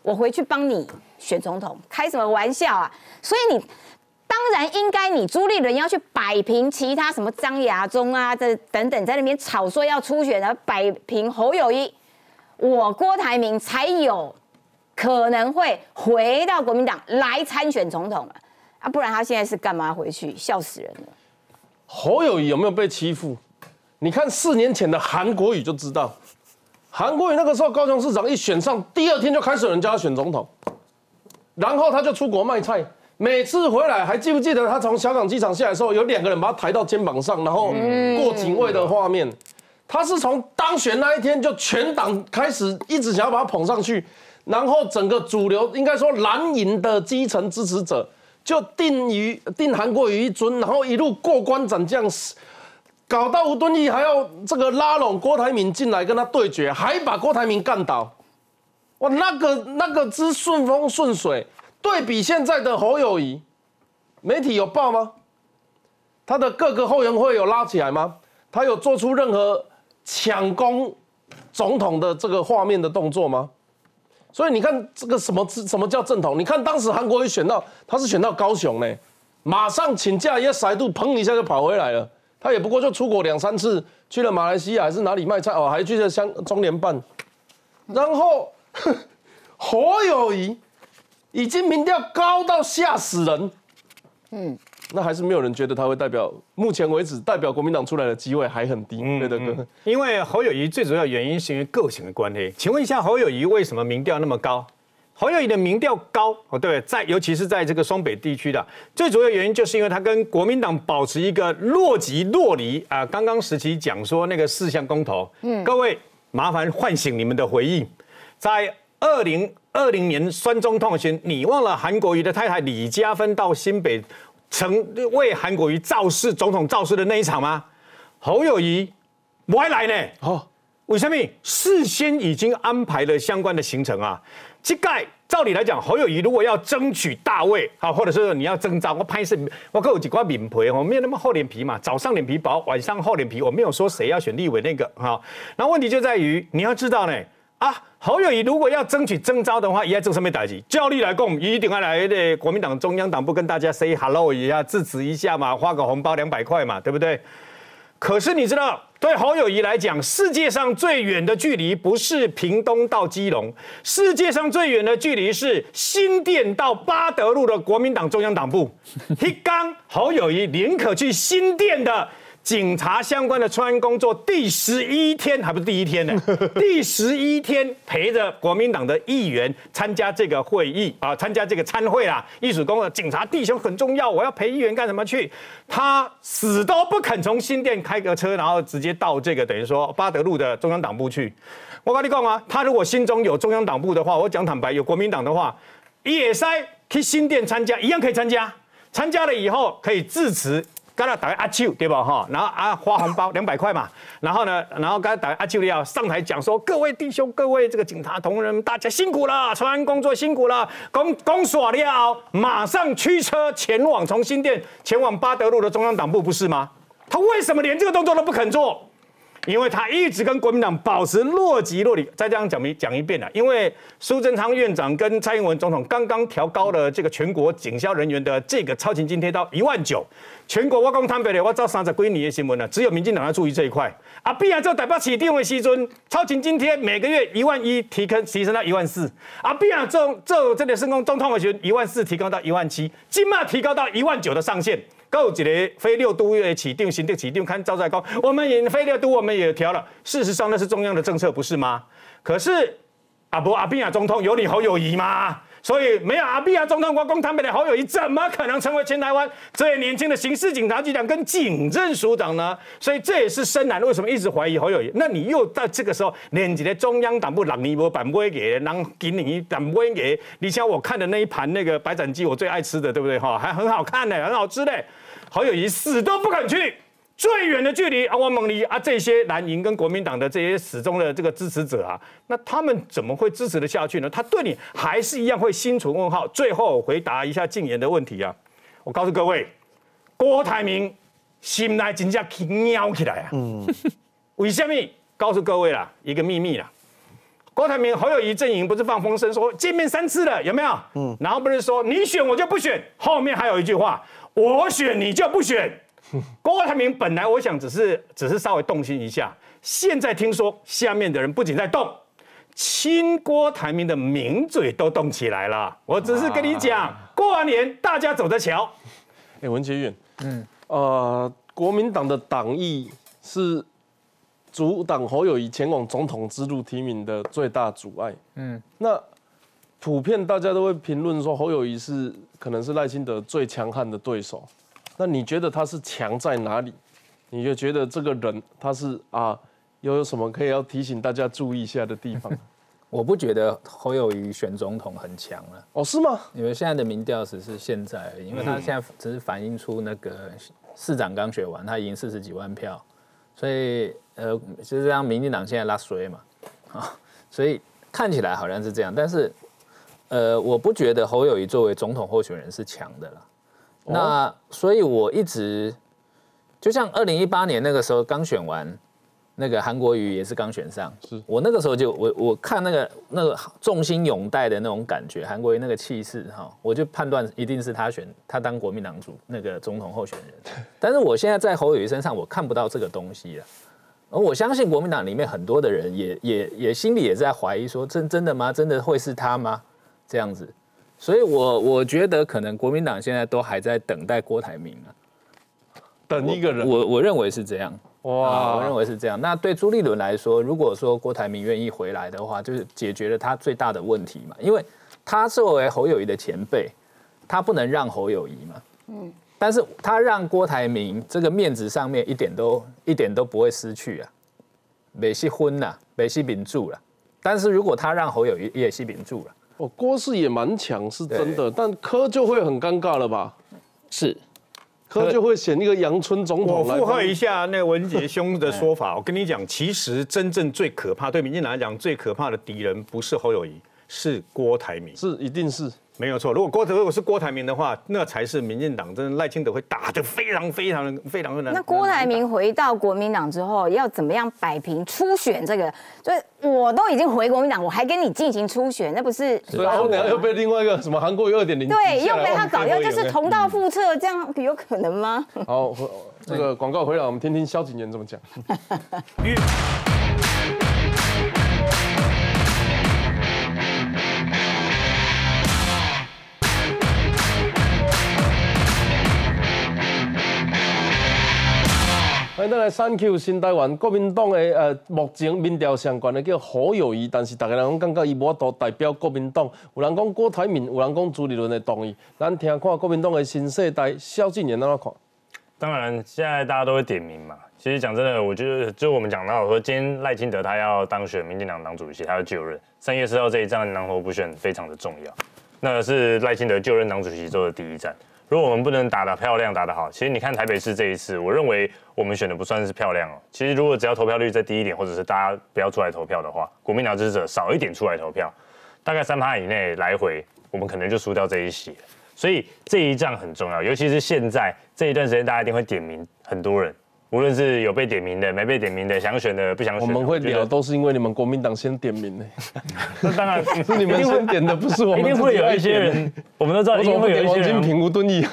我回去帮你选总统，开什么玩笑啊？所以你当然应该，你朱立伦要去摆平其他什么张亚中啊，这等等在那边吵说要初选，然后摆平侯友谊。我郭台铭才有可能会回到国民党来参选总统了啊，不然他现在是干嘛回去？笑死人了！侯友谊有没有被欺负？你看四年前的韩国瑜就知道，韩国瑜那个时候高雄市长一选上，第二天就开始有人叫他选总统，然后他就出国卖菜，每次回来还记不记得他从小港机场下来的时候，有两个人把他抬到肩膀上，然后过警卫的画面。他是从当选那一天就全党开始一直想要把他捧上去，然后整个主流应该说蓝营的基层支持者就定于定韩国瑜一尊，然后一路过关斩将，搞到吴敦义还要这个拉拢郭台铭进来跟他对决，还把郭台铭干倒，哇，那个那个之顺风顺水，对比现在的侯友谊，媒体有报吗？他的各个后援会有拉起来吗？他有做出任何？抢攻总统的这个画面的动作吗？所以你看这个什么什么叫正统？你看当时韩国瑜选到他是选到高雄呢，马上请假一塞度，砰一下就跑回来了。他也不过就出国两三次，去了马来西亚还是哪里卖菜哦，还去了香中联办。然后 侯友谊已经民调高到吓死人，嗯。那还是没有人觉得他会代表，目前为止代表国民党出来的机会还很低，对的哥。因为侯友谊最主要原因是因为个性的关系。请问一下，侯友谊为什么民调那么高？侯友谊的民调高哦，对，在尤其是在这个双北地区的，最主要原因就是因为他跟国民党保持一个若即若离啊。刚刚时期讲说那个四项公投，嗯，各位麻烦唤醒你们的回忆，在二零二零年酸中痛心，你忘了韩国瑜的太太李嘉芬到新北。曾为韩国瑜造势、总统造势的那一场吗？侯友谊不还来呢。哦，为什么？事先已经安排了相关的行程啊。这盖照理来讲，侯友谊如果要争取大位，好，或者是你要征召我拍摄，我可有几块面皮，我没有那么厚脸皮嘛。早上脸皮薄，晚上厚脸皮。我没有说谁要选立委那个哈。然后问题就在于你要知道呢。啊，侯友谊如果要争取征召的话，也要做什么代志？照例来讲，一定要来的国民党中央党部跟大家 say hello 一下，致辞一下嘛，发个红包两百块嘛，对不对？可是你知道，对侯友谊来讲，世界上最远的距离不是屏东到基隆，世界上最远的距离是新店到八德路的国民党中央党部。一刚侯友谊宁可去新店的警察相关的专案工作第十一天，还不是第一天呢？第十一天陪着国民党的议员参加这个会议啊，参加这个参会啦。艺术工的警察弟兄很重要，我要陪议员干什么去？他死都不肯从新店开个车，然后直接到这个等于说巴德路的中央党部去。我跟你讲啊，他如果心中有中央党部的话，我讲坦白，有国民党的话，也塞去新店参加，一样可以参加。参加了以后可以致辞。刚才打阿舅对吧哈，然后啊发红包 两百块嘛，然后呢，然后刚才打阿舅要上台讲说，各位弟兄，各位这个警察同仁，大家辛苦了，传安工作辛苦了，公公耍了，马上驱车前往从新店前往巴德路的中央党部，不是吗？他为什么连这个动作都不肯做？因为他一直跟国民党保持若即若离，再这样讲一讲一遍了。因为苏贞昌院长跟蔡英文总统刚刚调高了这个全国警消人员的这个超勤津贴到一万九，全国我讲坦白的，我照三十几年的新闻了，只有民进党要注意这一块。啊，必然做台北市定位西尊超勤津贴每个月一万一提升提升到一万四，啊，必然做做这个升工中通的时候一万四提高到一万七，今嘛提高到一万九的上限。够几个非六都月起定行的起定，看招在高，我们也非六都我们也调了。事实上那是中央的政策，不是吗？可是阿伯阿比亚总统有你侯友谊吗？所以没有阿比亚总统，国共台北的侯友谊怎么可能成为全台湾最年轻的刑事警察局长跟警政署长呢？所以这也是深蓝为什么一直怀疑侯友谊。那你又到这个时候连几个中央党部两年无板杯给，让给你板杯给？你像我看的那一盘那个白斩鸡，我最爱吃的，对不对哈？还很好看呢，很好吃嘞。侯友谊死都不肯去最远的距离啊！王猛离啊，这些蓝营跟国民党的这些始终的这个支持者啊，那他们怎么会支持的下去呢？他对你还是一样会心存问号。最后回答一下禁言的问题啊！我告诉各位，郭台铭心内真正起喵起来啊！嗯，为什么？告诉各位啦，一个秘密啦。郭台铭侯友谊阵营不是放风声说见面三次了，有没有？嗯，然后不是说你选我就不选，后面还有一句话。我选你就不选，郭台铭本来我想只是只是稍微动心一下，现在听说下面的人不仅在动，亲郭台铭的名嘴都动起来了。我只是跟你讲，过完年大家走着瞧。哎，文杰远，嗯，呃，国民党的党意是阻挡侯友谊前往总统之路提名的最大阻碍。嗯，那。普遍大家都会评论说侯友谊是可能是赖清德最强悍的对手，那你觉得他是强在哪里？你就觉得这个人他是啊，又有什么可以要提醒大家注意一下的地方？我不觉得侯友谊选总统很强了。哦，是吗？因为现在的民调只是现在，因为他现在只是反映出那个市长刚选完，他赢四十几万票，所以呃，就是让民进党现在拉水嘛，啊，所以看起来好像是这样，但是。呃，我不觉得侯友谊作为总统候选人是强的了。那所以我一直就像二零一八年那个时候刚选完，那个韩国瑜也是刚选上，是我那个时候就我我看那个那个众星拥戴的那种感觉，韩国瑜那个气势哈，我就判断一定是他选他当国民党主那个总统候选人。但是我现在在侯友谊身上我看不到这个东西了，而我相信国民党里面很多的人也也也心里也在怀疑说，真真的吗？真的会是他吗？这样子，所以我我觉得可能国民党现在都还在等待郭台铭啊，等一个人，我我认为是这样，哇，我认为是这样。那对朱立伦来说，如果说郭台铭愿意回来的话，就是解决了他最大的问题嘛，因为他作为侯友谊的前辈，他不能让侯友谊嘛，嗯，但是他让郭台铭这个面子上面一点都一点都不会失去啊，美系昏了，美系秉住了，但是如果他让侯友谊也系秉住了。哦，郭氏也蛮强，是真的，但柯就会很尴尬了吧？是，柯就会选一个阳春总统。我附和一下那文杰兄的说法，我跟你讲，其实真正最可怕，对民进党来讲最可怕的敌人不是侯友谊，是郭台铭，是一定是。没有错，如果郭台如果是郭台铭的话，那才是民进党真的赖清德会打得非常非常非常难。那郭台铭回到国民党之后，要怎么样摆平初选这个？就是我都已经回国民党，我还跟你进行初选，那不是？所以后面又被另外一个什么韩国二点零对，又被他搞掉，就是同道覆辙，这样有可能吗？好，这个广告回来，我们听听萧景言怎么讲。欢迎来三 Q 新台湾国民党的呃，目前民调上悬的叫侯友谊，但是大家人感觉伊无法代表国民党。有人讲郭台铭，有人讲朱立伦的动议。咱听看国民党的新世代萧敬言怎么看？当然，现在大家都会点名嘛。其实讲真的，我觉得就我们讲到说，今天赖清德他要当选民进党党主席，他要就任，三月四号这一站南投补选非常的重要，那是赖清德就任党主席之后的第一站。如果我们不能打得漂亮、打得好，其实你看台北市这一次，我认为我们选的不算是漂亮哦。其实如果只要投票率再低一点，或者是大家不要出来投票的话，国民党支持者少一点出来投票，大概三趴以内来回，我们可能就输掉这一席。所以这一仗很重要，尤其是现在这一段时间，大家一定会点名很多人。无论是有被点名的、没被点名的、想选的、不想选，我们会聊都是因为你们国民党先点名的。那 当然 是你们先点的，不是我们。一定会有一些人，我们都知道，一定会有一些人平无敦义，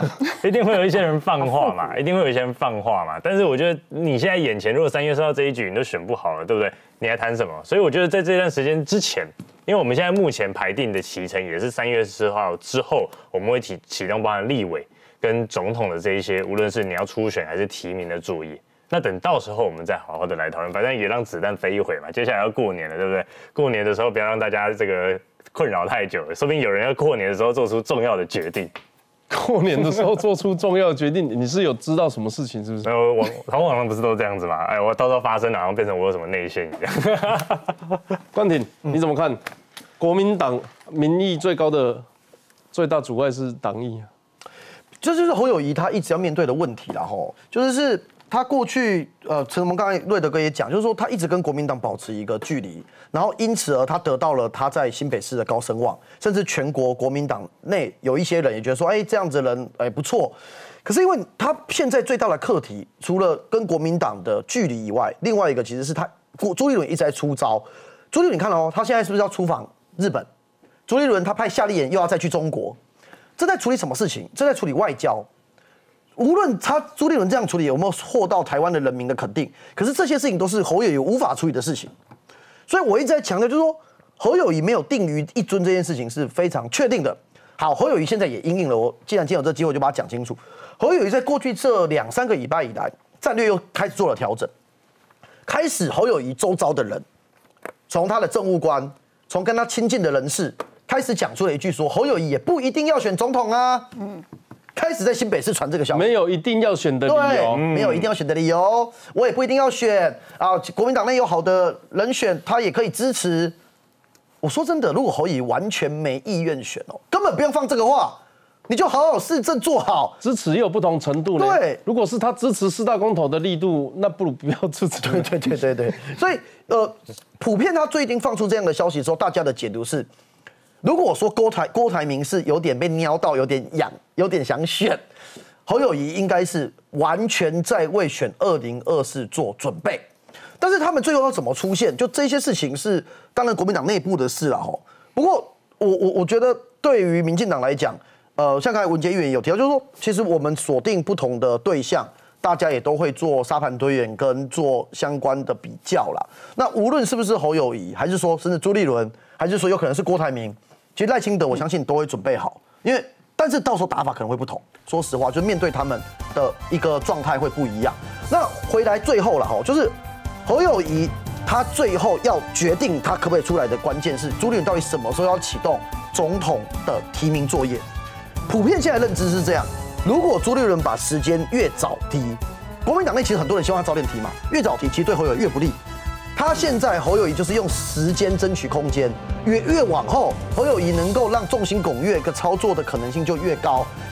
一定会有一些人放话嘛，一定会有一些人放话嘛。但是我觉得你现在眼前，如果三月四号这一局你都选不好了，对不对？你还谈什么？所以我觉得在这段时间之前，因为我们现在目前排定的期程也是三月四号之后，我们会启启动包含立委跟总统的这一些，无论是你要初选还是提名的注意。那等到时候我们再好好的来讨论，反正也让子弹飞一回嘛。接下来要过年了，对不对？过年的时候不要让大家这个困扰太久了，说不定有人要过年的时候做出重要的决定。过年的时候做出重要的决定，你是有知道什么事情是不是？呃，网淘网上不是都这样子吗？哎，我到时候发生了，然后变成我有什么内线一样。关廷，你怎么看？国民党民意最高的最大阻碍是党意啊，这就是侯友谊他一直要面对的问题了吼，就是是。他过去，呃，陈蒙刚才瑞德哥也讲，就是说他一直跟国民党保持一个距离，然后因此而他得到了他在新北市的高声望，甚至全国国民党内有一些人也觉得说，哎，这样子人，哎，不错。可是因为他现在最大的课题，除了跟国民党的距离以外，另外一个其实是他朱朱立伦一直在出招。朱立伦，你看哦，他现在是不是要出访日本？朱立伦他派夏立言又要再去中国，这在处理什么事情？这在处理外交。无论他朱立伦这样处理有没有获到台湾的人民的肯定，可是这些事情都是侯友谊无法处理的事情，所以我一直在强调，就是说侯友谊没有定于一尊这件事情是非常确定的。好，侯友谊现在也应应了，我既然今天有这机会，就把它讲清楚。侯友谊在过去这两三个礼拜以来，战略又开始做了调整，开始侯友谊周遭的人，从他的政务官，从跟他亲近的人士，开始讲出了一句说，侯友谊也不一定要选总统啊。嗯。开始在新北市传这个消息，没有一定要选的理由，没有一定要选的理由，我也不一定要选啊。国民党内有好的人选，他也可以支持。我说真的，如果侯乙完全没意愿选哦，根本不用放这个话，你就好好市政做好。支持也有不同程度对，如果是他支持四大公投的力度，那不如不要支持。对对对对对。所以呃，普遍他最近放出这样的消息之后，大家的解读是。如果说郭台郭台铭是有点被瞄到，有点痒，有点想选，侯友谊应该是完全在为选二零二四做准备。但是他们最后要怎么出现，就这些事情是当然国民党内部的事了吼。不过我我我觉得对于民进党来讲，呃，像刚才文杰议员有提到，就是说其实我们锁定不同的对象，大家也都会做沙盘推演跟做相关的比较啦。那无论是不是侯友谊，还是说甚至朱立伦，还是说有可能是郭台铭。其实赖清德，我相信都会准备好，因为但是到时候打法可能会不同。说实话，就面对他们的一个状态会不一样。那回来最后了哈，就是侯友谊他最后要决定他可不可以出来的关键是朱立伦到底什么时候要启动总统的提名作业。普遍现在认知是这样：如果朱立伦把时间越早提，国民党内其实很多人希望他早点提嘛，越早提其实对侯友越不利。他现在侯友谊就是用时间争取空间，越越往后，侯友谊能够让众星拱月个操作的可能性就越高。